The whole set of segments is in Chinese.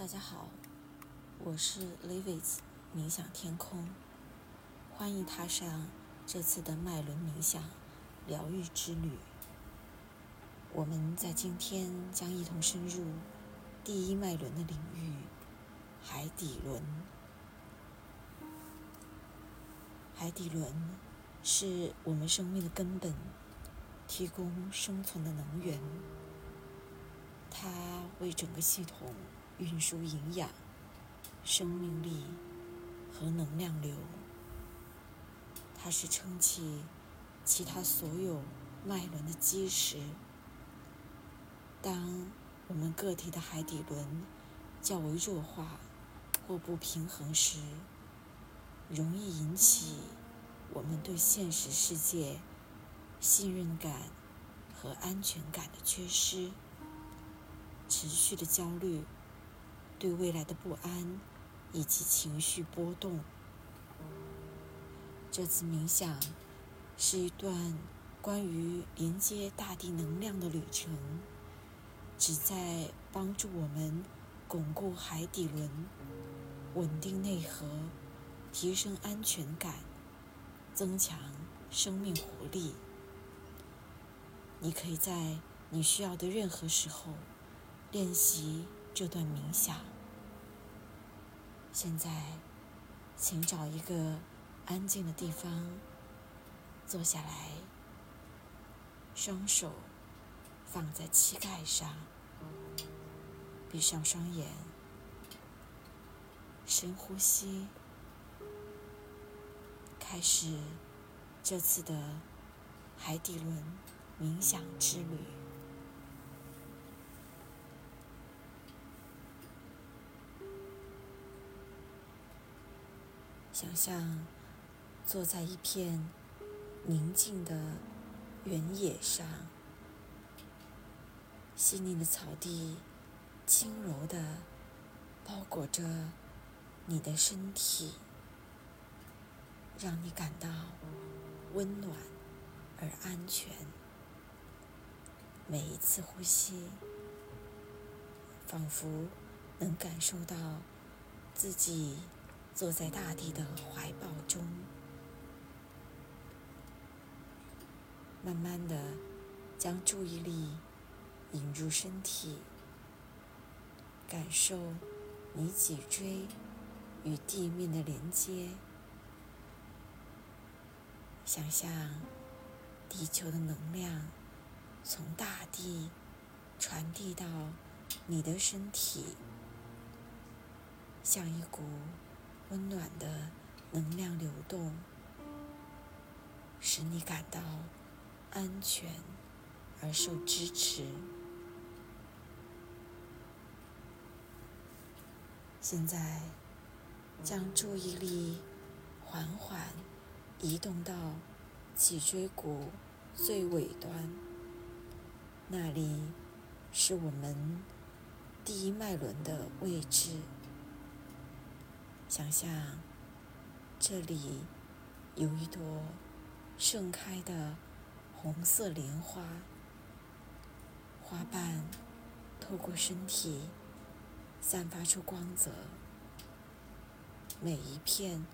大家好，我是 Livis 冥想天空，欢迎踏上这次的脉轮冥想疗愈之旅。我们在今天将一同深入第一脉轮的领域——海底轮。海底轮是我们生命的根本，提供生存的能源。它为整个系统。运输营养、生命力和能量流，它是撑起其他所有脉轮的基石。当我们个体的海底轮较为弱化或不平衡时，容易引起我们对现实世界信任感和安全感的缺失，持续的焦虑。对未来的不安以及情绪波动。这次冥想是一段关于连接大地能量的旅程，旨在帮助我们巩固海底轮、稳定内核、提升安全感、增强生命活力。你可以在你需要的任何时候练习。这段冥想。现在，请找一个安静的地方坐下来，双手放在膝盖上，闭上双眼，深呼吸，开始这次的海底轮冥想之旅。想象坐在一片宁静的原野上，细腻的草地轻柔地包裹着你的身体，让你感到温暖而安全。每一次呼吸，仿佛能感受到自己。坐在大地的怀抱中，慢慢的将注意力引入身体，感受你脊椎与地面的连接，想象地球的能量从大地传递到你的身体，像一股。温暖的能量流动，使你感到安全而受支持。现在，将注意力缓缓移动到脊椎骨最尾端，那里是我们第一脉轮的位置。想象这里有一朵盛开的红色莲花，花瓣透过身体散发出光泽，每一片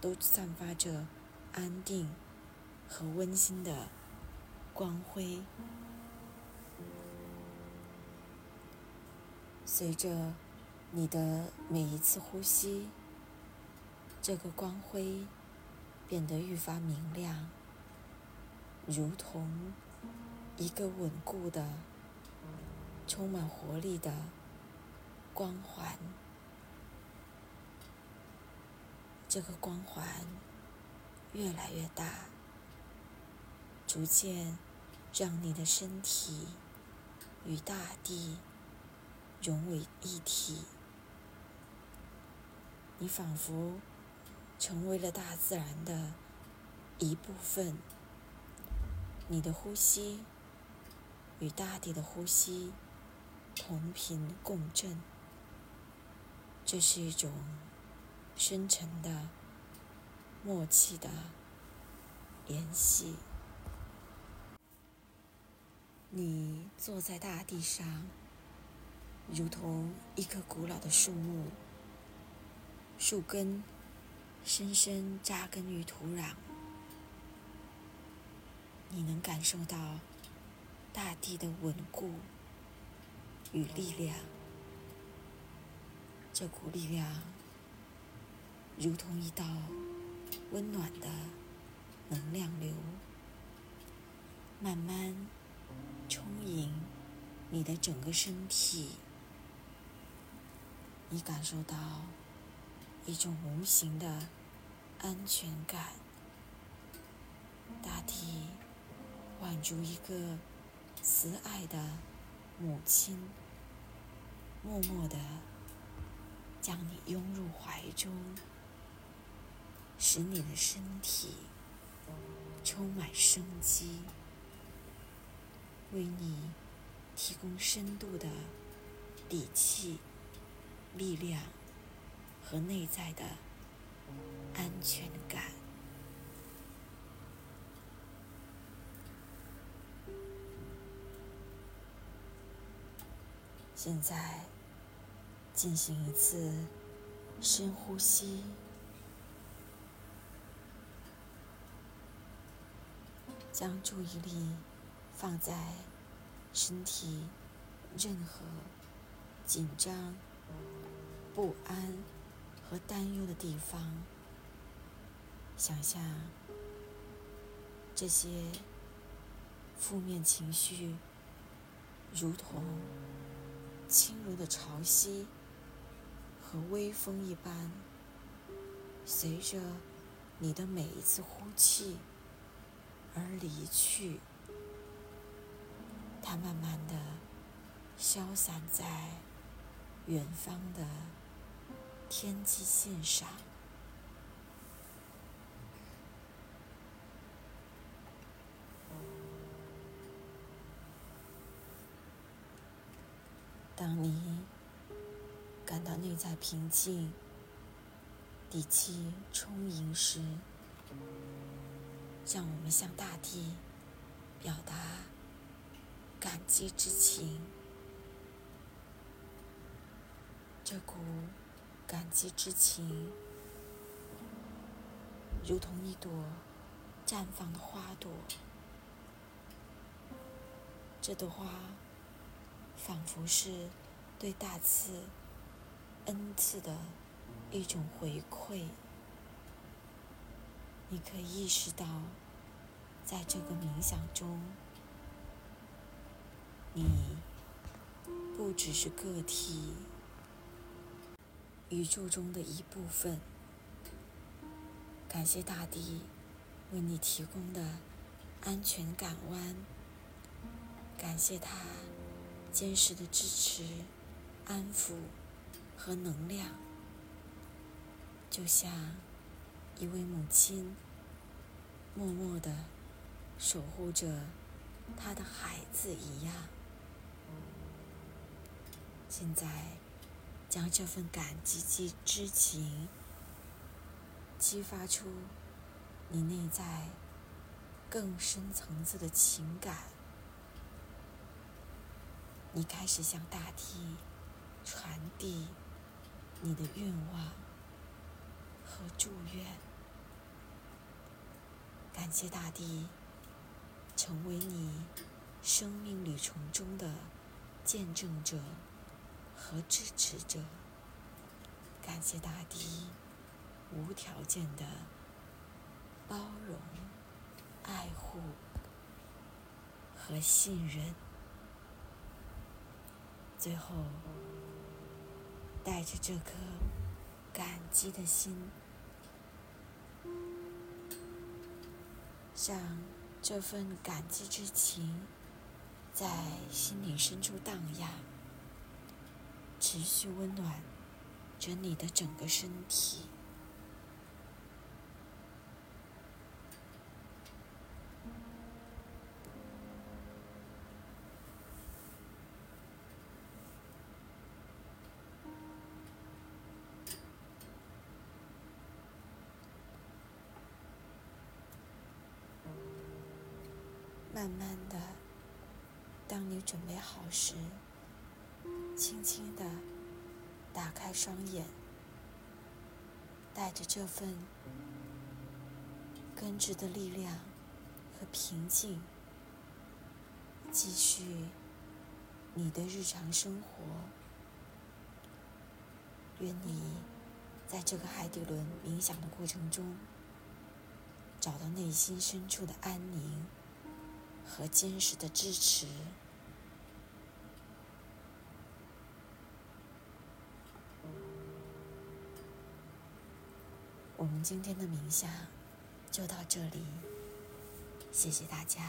都散发着安定和温馨的光辉。随着你的每一次呼吸。这个光辉变得愈发明亮，如同一个稳固的、充满活力的光环。这个光环越来越大，逐渐让你的身体与大地融为一体。你仿佛……成为了大自然的一部分，你的呼吸与大地的呼吸同频共振，这是一种深沉的默契的联系。你坐在大地上，如同一棵古老的树木，树根深深扎根于土壤。你能感受到大地的稳固与力量，这股力量如同一道温暖的能量流，慢慢充盈你的整个身体。你感受到一种无形的安全感，大地。宛如一个慈爱的母亲，默默的将你拥入怀中，使你的身体充满生机，为你提供深度的底气、力量和内在的安全感。现在，进行一次深呼吸，将注意力放在身体任何紧张、不安和担忧的地方，想象这些负面情绪如同。轻柔的潮汐和微风一般，随着你的每一次呼气而离去。它慢慢的消散在远方的天际线上。当你感到内在平静、底气充盈时，让我们向大地表达感激之情。这股感激之情，如同一朵绽放的花朵，这朵花。仿佛是对大赐恩赐的一种回馈。你可以意识到，在这个冥想中，你不只是个体，宇宙中的一部分。感谢大地为你提供的安全港湾，感谢它。坚实的支持、安抚和能量，就像一位母亲默默的守护着她的孩子一样。现在，将这份感激之之情激发出你内在更深层次的情感。你开始向大地传递你的愿望和祝愿，感谢大地成为你生命旅程中的见证者和支持者，感谢大地无条件的包容、爱护和信任。最后，带着这颗感激的心，让这份感激之情在心灵深处荡漾，持续温暖着你的整个身体。慢慢的，当你准备好时，轻轻的打开双眼，带着这份根植的力量和平静，继续你的日常生活。愿你在这个海底轮冥想的过程中，找到内心深处的安宁和坚实的支持。我们今天的冥想就到这里谢谢大家。